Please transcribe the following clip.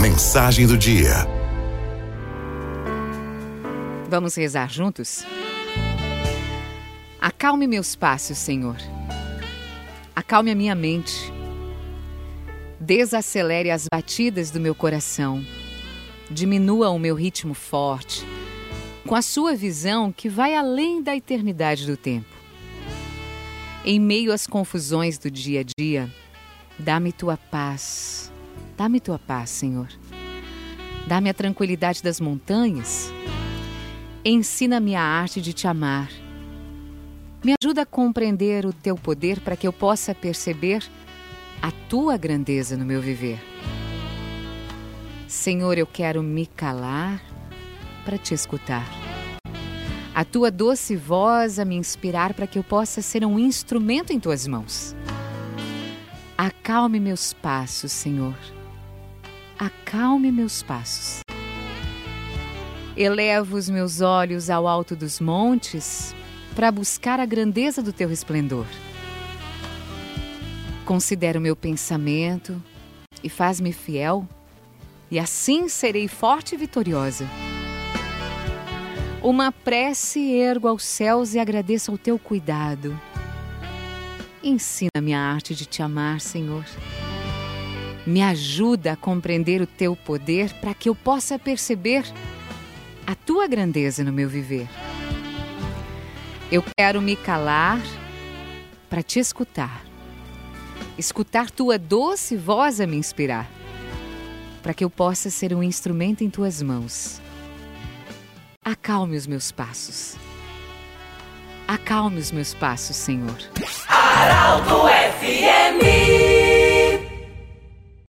Mensagem do dia. Vamos rezar juntos? Acalme meus passos, Senhor. Acalme a minha mente. Desacelere as batidas do meu coração. Diminua o meu ritmo forte, com a sua visão que vai além da eternidade do tempo. Em meio às confusões do dia a dia, dá-me tua paz. Dá-me tua paz, Senhor. Dá-me a tranquilidade das montanhas. Ensina-me a arte de te amar. Me ajuda a compreender o teu poder para que eu possa perceber a tua grandeza no meu viver. Senhor, eu quero me calar para te escutar. A tua doce voz a me inspirar para que eu possa ser um instrumento em tuas mãos. Acalme meus passos, Senhor. Acalme meus passos. Elevo os meus olhos ao alto dos montes para buscar a grandeza do teu resplendor. Considera o meu pensamento e faz-me fiel, e assim serei forte e vitoriosa. Uma prece ergo aos céus e agradeço ao teu cuidado. Ensina-me a arte de te amar, Senhor. Me ajuda a compreender o teu poder para que eu possa perceber a tua grandeza no meu viver. Eu quero me calar para te escutar escutar tua doce voz a me inspirar, para que eu possa ser um instrumento em tuas mãos. Acalme os meus passos. Acalme os meus passos, Senhor. Araldo FMI